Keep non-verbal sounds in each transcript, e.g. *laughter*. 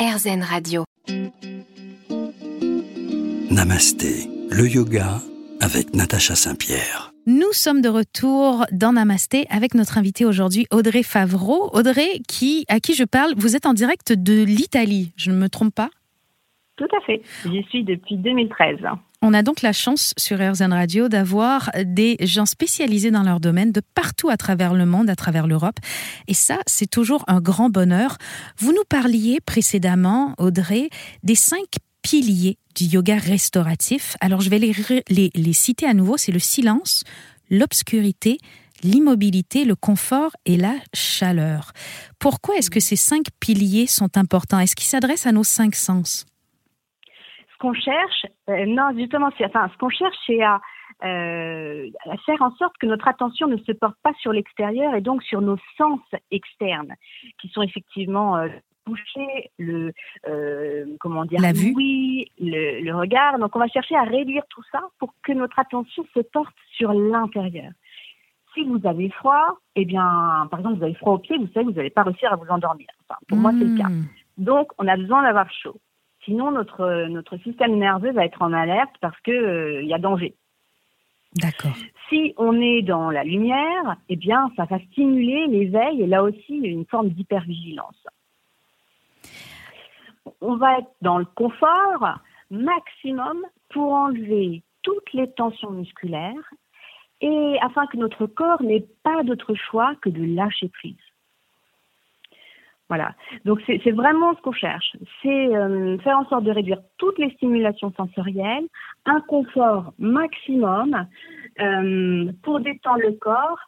RZN Radio. Namasté, le yoga avec Natacha Saint-Pierre. Nous sommes de retour dans Namasté avec notre invitée aujourd'hui, Audrey Favreau. Audrey, qui, à qui je parle, vous êtes en direct de l'Italie, je ne me trompe pas? Tout à fait. J'y suis depuis 2013. On a donc la chance sur RZN Radio d'avoir des gens spécialisés dans leur domaine de partout à travers le monde, à travers l'Europe. Et ça, c'est toujours un grand bonheur. Vous nous parliez précédemment, Audrey, des cinq piliers du yoga restauratif. Alors, je vais les, les, les citer à nouveau. C'est le silence, l'obscurité, l'immobilité, le confort et la chaleur. Pourquoi est-ce que ces cinq piliers sont importants? Est-ce qu'ils s'adressent à nos cinq sens? Qu'on cherche, euh, non, justement, enfin, ce qu'on cherche, c'est à, euh, à, faire en sorte que notre attention ne se porte pas sur l'extérieur et donc sur nos sens externes, qui sont effectivement euh, le euh, comment dire, la vue, oui, le, le, regard. Donc, on va chercher à réduire tout ça pour que notre attention se porte sur l'intérieur. Si vous avez froid, eh bien, par exemple, vous avez froid au pied, vous savez, vous n'allez pas réussir à vous endormir. Enfin, pour mmh. moi, c'est le cas. Hmm. Donc, on a besoin d'avoir chaud. Sinon, notre, notre système nerveux va être en alerte parce qu'il euh, y a danger. D'accord. Si on est dans la lumière, eh bien, ça va stimuler l'éveil et là aussi une forme d'hypervigilance. On va être dans le confort maximum pour enlever toutes les tensions musculaires et afin que notre corps n'ait pas d'autre choix que de lâcher prise. Voilà. Donc c'est vraiment ce qu'on cherche. C'est euh, faire en sorte de réduire toutes les stimulations sensorielles, un confort maximum euh, pour détendre le corps,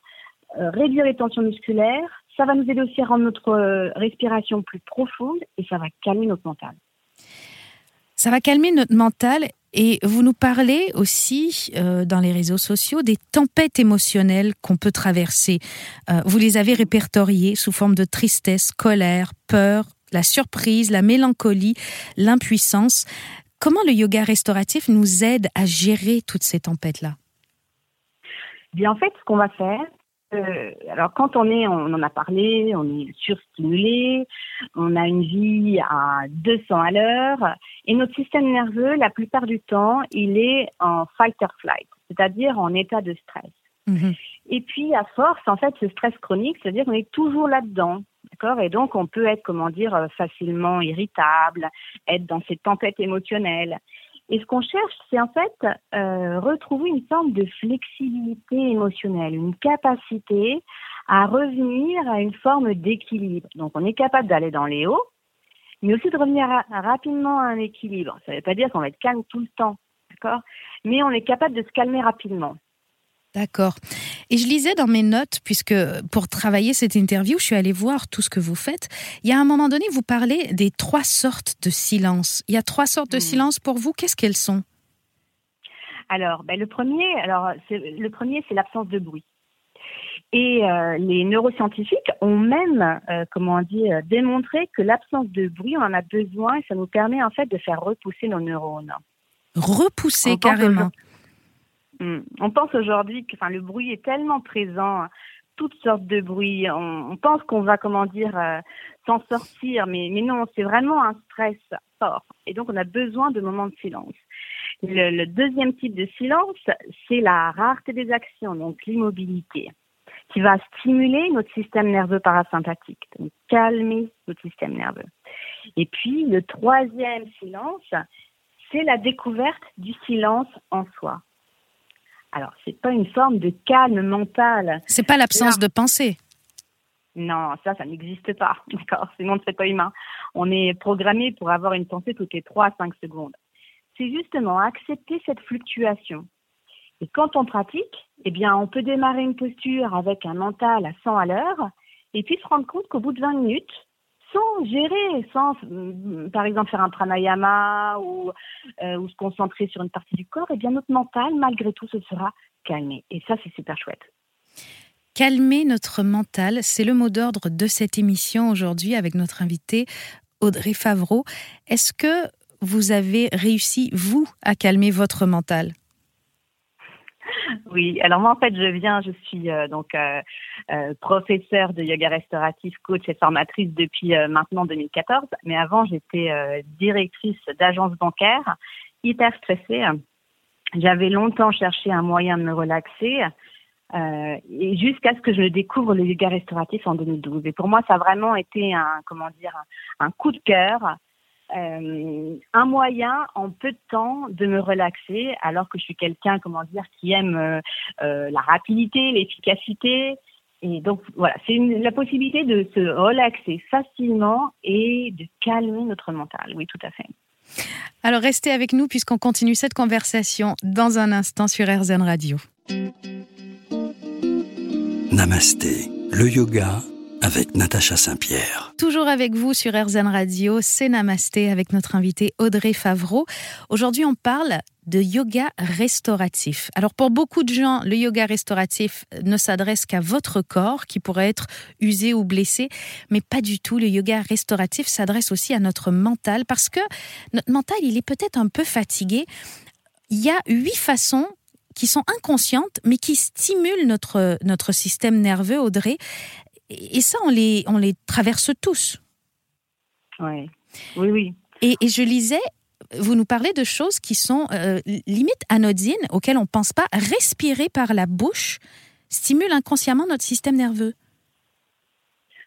euh, réduire les tensions musculaires. Ça va nous aider aussi à rendre notre respiration plus profonde et ça va calmer notre mental. Ça va calmer notre mental et vous nous parlez aussi euh, dans les réseaux sociaux des tempêtes émotionnelles qu'on peut traverser. Euh, vous les avez répertoriées sous forme de tristesse, colère, peur, la surprise, la mélancolie, l'impuissance. Comment le yoga restauratif nous aide à gérer toutes ces tempêtes-là? Bien, en fait, ce qu'on va faire, euh, alors quand on est, on en a parlé, on est surstimulé, on a une vie à 200 à l'heure, et notre système nerveux, la plupart du temps, il est en fight or flight, c'est-à-dire en état de stress. Mhm. Et puis à force, en fait, ce stress chronique, c'est-à-dire qu'on est toujours là-dedans, d'accord? Et donc on peut être, comment dire, euh, facilement irritable, être dans ces tempêtes émotionnelles. Et ce qu'on cherche, c'est en fait euh, retrouver une forme de flexibilité émotionnelle, une capacité à revenir à une forme d'équilibre. Donc on est capable d'aller dans les hauts, mais aussi de revenir rapidement à un équilibre. Ça ne veut pas dire qu'on va être calme tout le temps, d'accord? Mais on est capable de se calmer rapidement. D'accord. Et je lisais dans mes notes, puisque pour travailler cette interview, je suis allée voir tout ce que vous faites. Il y a un moment donné, vous parlez des trois sortes de silence. Il y a trois sortes de Hmm. silence pour vous. Qu'est-ce qu'elles sont? Alors, ben, le premier, alors c'est- le premier, c'est l'absence de bruit. Et euh, les neuroscientifiques ont même, euh, comment dire, démontré que l'absence de bruit, on en a besoin et ça nous permet en fait de faire repousser nos neurones. Repousser On carrément. On pense aujourd'hui que enfin, le bruit est tellement présent, toutes sortes de bruits. On, pense qu'on va, comment dire, euh, s'en sortir, mais, mais non, c'est vraiment un stress fort. Et donc, on a besoin de moments de silence. Le, le deuxième type de silence, c'est la rareté des actions, donc l'immobilité, qui va stimuler notre système nerveux parasympathique, donc calmer notre système nerveux. Et puis, le troisième silence, c'est la découverte du silence en soi. Alors, c'est pas une forme de calme mental. C'est pas l'absence de pensée. Non, ça, ça n'existe pas. *laughs* D'accord Sinon, serait pas humain. On est programmé pour avoir une pensée toutes les 3 à 5 secondes. C'est justement accepter cette fluctuation. Et quand on pratique, eh bien, on peut démarrer une posture avec un mental à 100 à l'heure et puis se rendre compte qu'au bout de 20 minutes, sans gérer, sans, mm, par exemple, faire un pranayama ou, euh, ou se concentrer sur une partie du corps, eh bien, notre mental, malgré tout, se sera calmé. Et ça, c'est super chouette. Calmer notre mental, c'est le mot d'ordre de cette émission aujourd'hui avec notre invitée Audrey Favreau. Est-ce que vous avez réussi, vous, à calmer votre mental? *laughs* Oui, alors moi en fait je viens, je suis euh, donc euh, euh, professeure de yoga restauratif, coach et formatrice depuis maintenant 2014. Mais avant j'étais directrice d'agence bancaire, hyper stressée. J'avais longtemps cherché un moyen de me relaxer. et jusqu'à ce que je découvre le yoga restauratif en 2012. Et pour moi, ça a vraiment été un, comment dire, un coup de cœur, euh, un moyen en peu de temps de me relaxer, alors que je suis quelqu'un, comment dire, qui aime euh, euh, la rapidité, l'efficacité. Et donc voilà, c'est la possibilité de se relaxer facilement et de calmer notre mental. Oui, tout à fait. Alors restez avec nous puisqu'on continue cette conversation dans un instant sur RZN Radio. Namasté, le yoga avec Natacha Saint-Pierre. Toujours avec vous sur RZN Radio, c'est Namasté avec notre invité Audrey Favreau. Aujourd'hui, on parle de yoga restauratif. Alors pour beaucoup de gens, le yoga restauratif ne s'adresse qu'à votre corps qui pourrait être usé ou blessé, mais pas du tout. Le yoga restauratif s'adresse aussi à notre mental parce que notre mental, il est peut-être un peu fatigué. Il y a huit façons qui sont inconscientes, mais qui stimulent notre, notre système nerveux, Audrey. Et ça, on les, on les traverse tous. Oui, oui, oui. Et, et je lisais, vous nous parlez de choses qui sont euh, limite anodines, auxquelles on ne pense pas. Respirer par la bouche stimule inconsciemment notre système nerveux.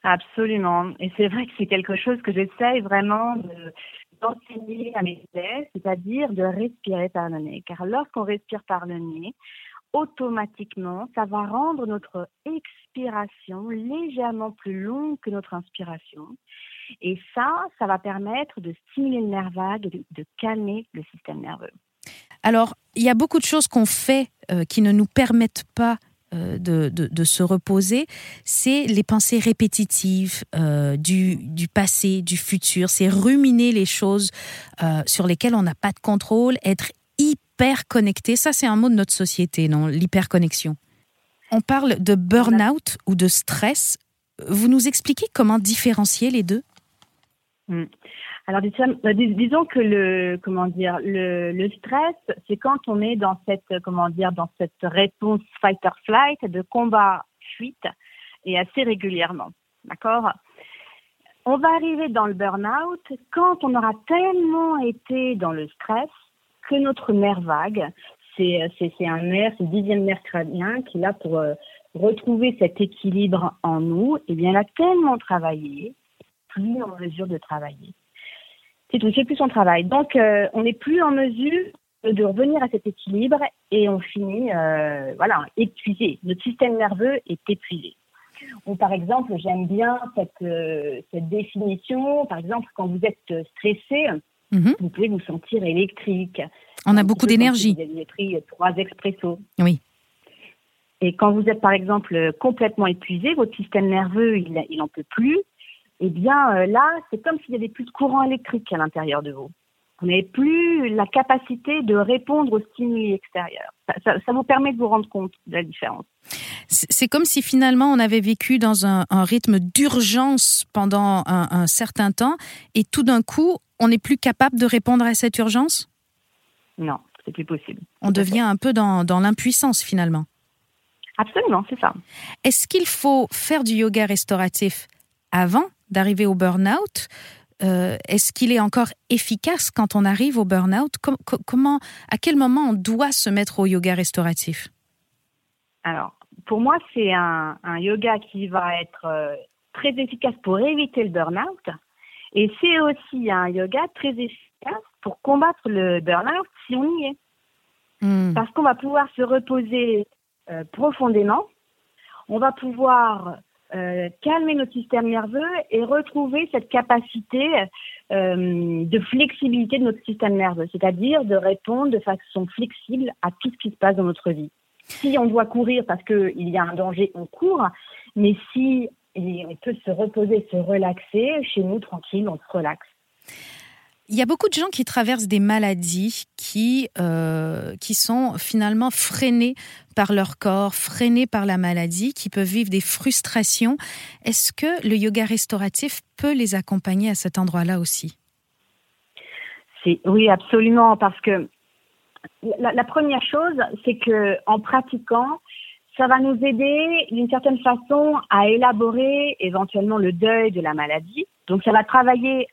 Absolument. Et c'est vrai que c'est quelque chose que j'essaye vraiment de, d'enseigner à mes élèves, c'est-à-dire de respirer par le nez. Car lorsqu'on respire par le nez, automatiquement, ça va rendre notre expiration légèrement plus longue que notre inspiration. Et ça, ça va permettre de stimuler le nerf vague de, calmer le système nerveux. Alors, il y a beaucoup de choses qu'on fait euh, qui ne nous permettent pas euh, de, de, se reposer, c'est les pensées répétitives euh, du, du, passé, du futur, c'est ruminer les choses sur lesquelles on n'a pas de contrôle, être hyper connecté. Ça, c'est un mot de notre société, non? L'hyperconnexion. On parle de burn-out ou de stress. Vous nous expliquez comment différencier les deux? Mmh. Alors disons que le comment dire le stress c'est quand on est dans cette comment dire dans cette réponse fight or flight de combat fuite et assez régulièrement d'accord? On va arriver dans le burn-out quand on aura tellement été dans le stress que notre nerf vague c'est c'est un nerf c'est le dixième nerf crânien qui est là pour euh, retrouver cet équilibre en nous et bien elle a tellement travaillé plus en mesure de travailler c'est tout, c'est plus son travail. Donc, euh, on n'est plus en mesure de revenir à cet équilibre et on finit, euh, voilà, épuisé. Notre système nerveux est épuisé. Ou par exemple, j'aime bien euh, cette définition. Par exemple, quand vous êtes stressé, -hmm. vous pouvez vous sentir électrique. On a beaucoup d'énergie. Vous avez pris trois expressos. Oui. Et quand vous êtes, par exemple, complètement épuisé, votre système nerveux, il, il en peut plus eh bien euh, là, c'est comme s'il n'y avait plus de courant électrique à l'intérieur de vous. Vous n'avez plus la capacité de répondre aux stimuli extérieurs. Ça, ça, ça, vous permet de vous rendre compte de la différence. C'est comme si finalement on avait vécu dans un, un rythme d'urgence pendant un, un, certain temps et tout d'un coup, on n'est plus capable de répondre à cette urgence? Non, c'est plus possible. On devient un peu dans, dans l'impuissance finalement. Absolument, c'est ça. Est-ce qu'il faut faire du yoga restauratif avant d'arriver au burn-out euh, Est-ce qu'il est encore efficace quand on arrive au burn-out? Com Comment, à quel moment on doit se mettre au yoga restauratif? Alors, pour moi, c'est un, un, yoga qui va être euh, très efficace pour éviter le burn-out. Et c'est aussi un yoga très efficace pour combattre le burn-out si on y est. Mm. Parce qu'on va pouvoir se reposer euh, profondément. On va pouvoir euh, calmer notre système nerveux et retrouver cette capacité euh, de flexibilité de notre système nerveux, c'est-à-dire de répondre de façon flexible à tout ce qui se passe dans notre vie. Si on doit courir parce qu'il y a un danger, on court, mais si on peut se reposer, se relaxer, chez nous, tranquille, on se relaxe. Il y a beaucoup de gens qui traversent des maladies qui, euh, qui sont finalement freinées par leur corps, freinées par la maladie, qui peuvent vivre des frustrations. Est-ce que le yoga restauratif peut les accompagner à cet endroit-là aussi? Oui, absolument, parce que la, la première chose, c'est que en pratiquant, ça va nous aider d'une certaine façon à élaborer éventuellement le deuil de la maladie. Donc ça va travailler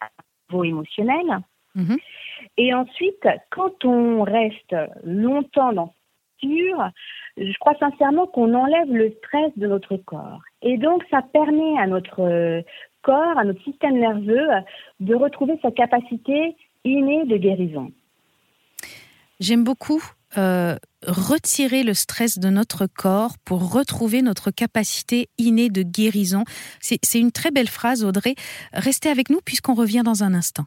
niveau émotionnel. Mhm. Et ensuite, quand on reste longtemps dans ce posture, je crois sincèrement qu'on enlève le stress de notre corps. Et donc ça permet à notre corps, à notre système nerveux, de retrouver sa capacité innée de guérison. J'aime beaucoup euh, retirer le stress de notre corps pour retrouver notre capacité innée de guérison. C'est une très belle phrase, Audrey. Restez avec nous puisqu'on revient dans un instant.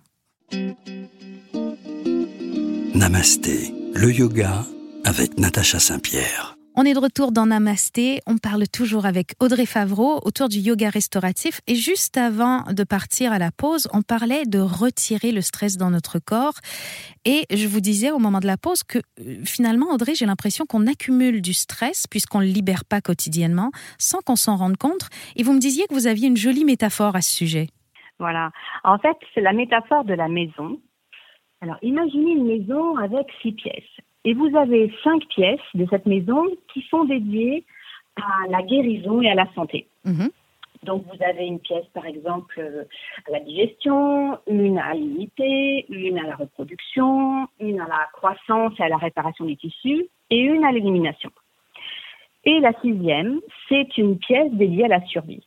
Namasté, le yoga avec Natacha Saint-Pierre. On est de retour dans Namasté. On parle toujours avec Audrey Favreau autour du yoga restauratif. Et juste avant de partir à la pause, on parlait de retirer le stress dans notre corps. Et je vous disais au moment de la pause que euh, finalement, Audrey, j'ai l'impression qu'on accumule du stress puisqu'on ne le libère pas quotidiennement sans qu'on s'en rende compte. Et vous me disiez que vous aviez une jolie métaphore à ce sujet. Voilà. En fait, c'est la métaphore de la maison. Alors, imaginez une maison avec six pièces. Et vous avez cinq pièces de cette maison qui sont dédiées à la guérison et à la santé. Mhm. Donc vous avez une pièce par exemple à la digestion, une à l'unité, une à la reproduction, une à la croissance et à la réparation des tissus et une à l'élimination. Et la sixième, c'est une pièce dédiée à la survie.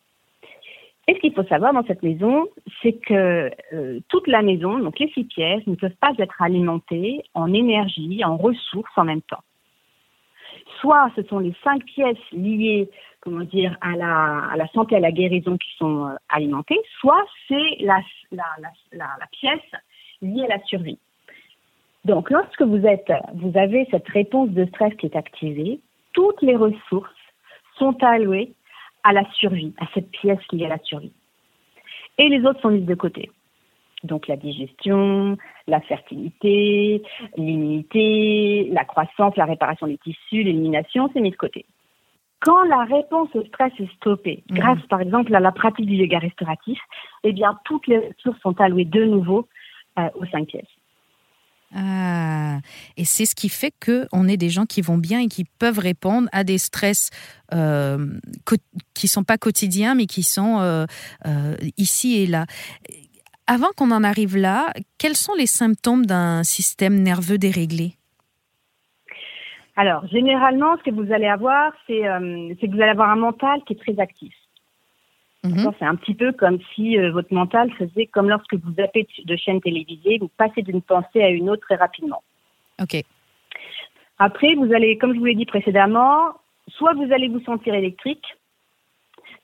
Et ce qu'il faut savoir dans cette maison, c'est que euh, toute la maison, donc les six pièces, ne peuvent pas être alimentées en énergie, en ressources en même temps. Soit ce sont les cinq pièces liées, comment dire, à la, à la santé, à la guérison qui sont euh, alimentées, soit c'est la, pièce liée à la survie. Donc, lorsque vous êtes, vous avez cette réponse de stress qui est activée, toutes les ressources sont allouées à la survie, à cette pièce qui est à la survie. Et les autres sont mises de côté. Donc la digestion, la fertilité, l'immunité, la croissance, la réparation des tissus, l'élimination, c'est mis de côté. Quand la réponse au stress est stoppée, Mhm. grâce par exemple à la pratique du yoga restauratif, eh bien toutes les ressources sont allouées de nouveau euh, aux cinq pièces. Ah, et c'est ce qui fait qu'on est des gens qui vont bien et qui peuvent répondre à des stress euh, qui sont pas quotidiens, mais qui sont euh, euh, ici et là. Avant qu'on en arrive là, quels sont les symptômes d'un système nerveux déréglé? Alors généralement, ce que vous allez avoir, euh, c'est que vous allez avoir un mental qui est très actif. Mhm. C'est un petit peu comme si euh, votre mental faisait comme lorsque vous zappez de chaîne télévisée, vous passez d'une pensée à une autre très rapidement. Ok. Après, vous allez, comme je vous l'ai dit précédemment, soit vous allez vous sentir électrique,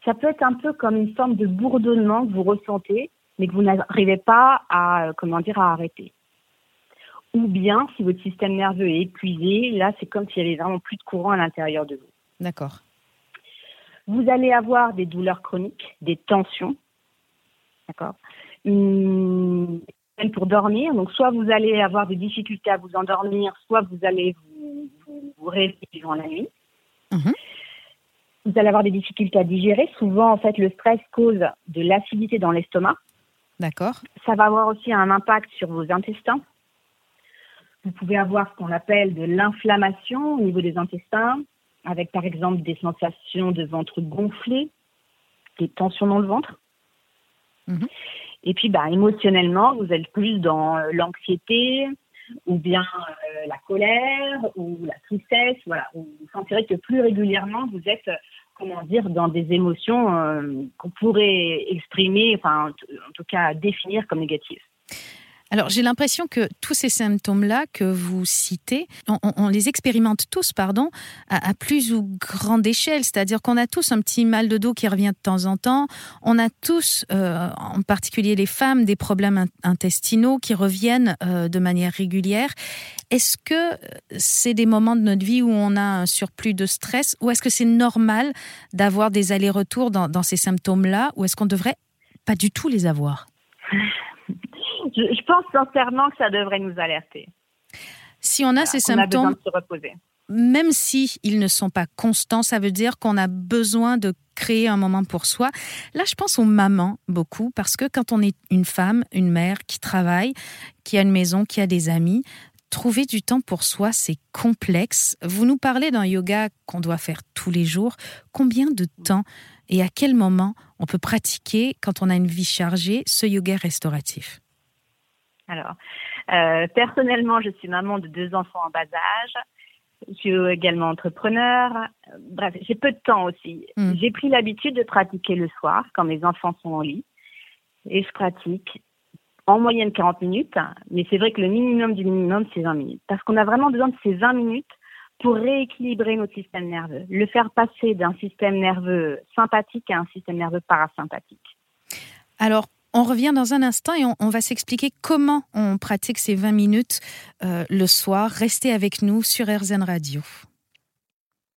ça peut être un peu comme une forme de bourdonnement que vous ressentez, mais que vous n'arrivez pas à, euh, comment dire, à arrêter. Ou bien, si votre système nerveux est épuisé, là, c'est comme s'il y avait vraiment plus de courant à l'intérieur de vous. D'accord. Vous allez avoir des douleurs chroniques, des tensions, d'accord Une pour dormir. Donc, soit vous allez avoir des difficultés à vous endormir, soit vous allez vous, vous, vous réveiller durant la nuit. Mhm. Vous allez avoir des difficultés à digérer. Souvent, en fait, le stress cause de l'acidité dans l'estomac. D'accord. Ça va avoir aussi un impact sur vos intestins. Vous pouvez avoir ce qu'on appelle de l'inflammation au niveau des intestins, avec par exemple des sensations de ventre gonflé, des tensions dans le ventre. Mhm. Et puis, bah, émotionnellement, vous êtes plus dans euh, l'anxiété, ou bien euh, la colère, ou la tristesse. Voilà, vous sentirez que plus régulièrement, vous êtes, euh, comment dire, dans des émotions euh, qu'on pourrait exprimer, enfin, en tout cas, définir comme négatives. Alors j'ai l'impression que tous ces symptômes-là que vous citez, on, les expérimente tous, pardon, à, plus ou grande échelle. C'est-à-dire qu'on a tous un petit mal de dos qui revient de temps en temps. On a tous, euh, en particulier les femmes, des problèmes in- intestinaux qui reviennent euh, de manière régulière. Est-ce que c'est des moments de notre vie où on a un surplus de stress ou est-ce que c'est normal d'avoir des allers-retours dans, dans ces symptômes-là ou est-ce qu'on devrait pas du tout les avoir? Je, je pense sincèrement que ça devrait nous alerter. Si on a Voilà, ces a symptômes, de se reposer. même si ils ne sont pas constants, ça veut dire qu'on a besoin de créer un moment pour soi. Là, je pense aux mamans beaucoup parce que quand on est une femme, une mère qui travaille, qui a une maison, qui a des amis, trouver du temps pour soi, c'est complexe. Vous nous parlez d'un yoga qu'on doit faire tous les jours. Combien de temps et à quel moment on peut pratiquer, quand on a une vie chargée, ce yoga restauratif? Alors, euh, personnellement, je suis maman de deux enfants en bas âge. Je suis également entrepreneur. Bref, j'ai peu de temps aussi. Mm. J'ai pris l'habitude de pratiquer le soir quand mes enfants sont au lit. Et je pratique en moyenne 40 minutes. Mais c'est vrai que le minimum du minimum, c'est 20 minutes. Parce qu'on a vraiment besoin de ces 20 minutes pour rééquilibrer notre système nerveux. Le faire passer d'un système nerveux sympathique à un système nerveux parasympathique. Alors, on revient dans un instant et on, va s'expliquer comment on pratique ces 20 minutes euh, le soir. Restez avec nous sur RZN Radio.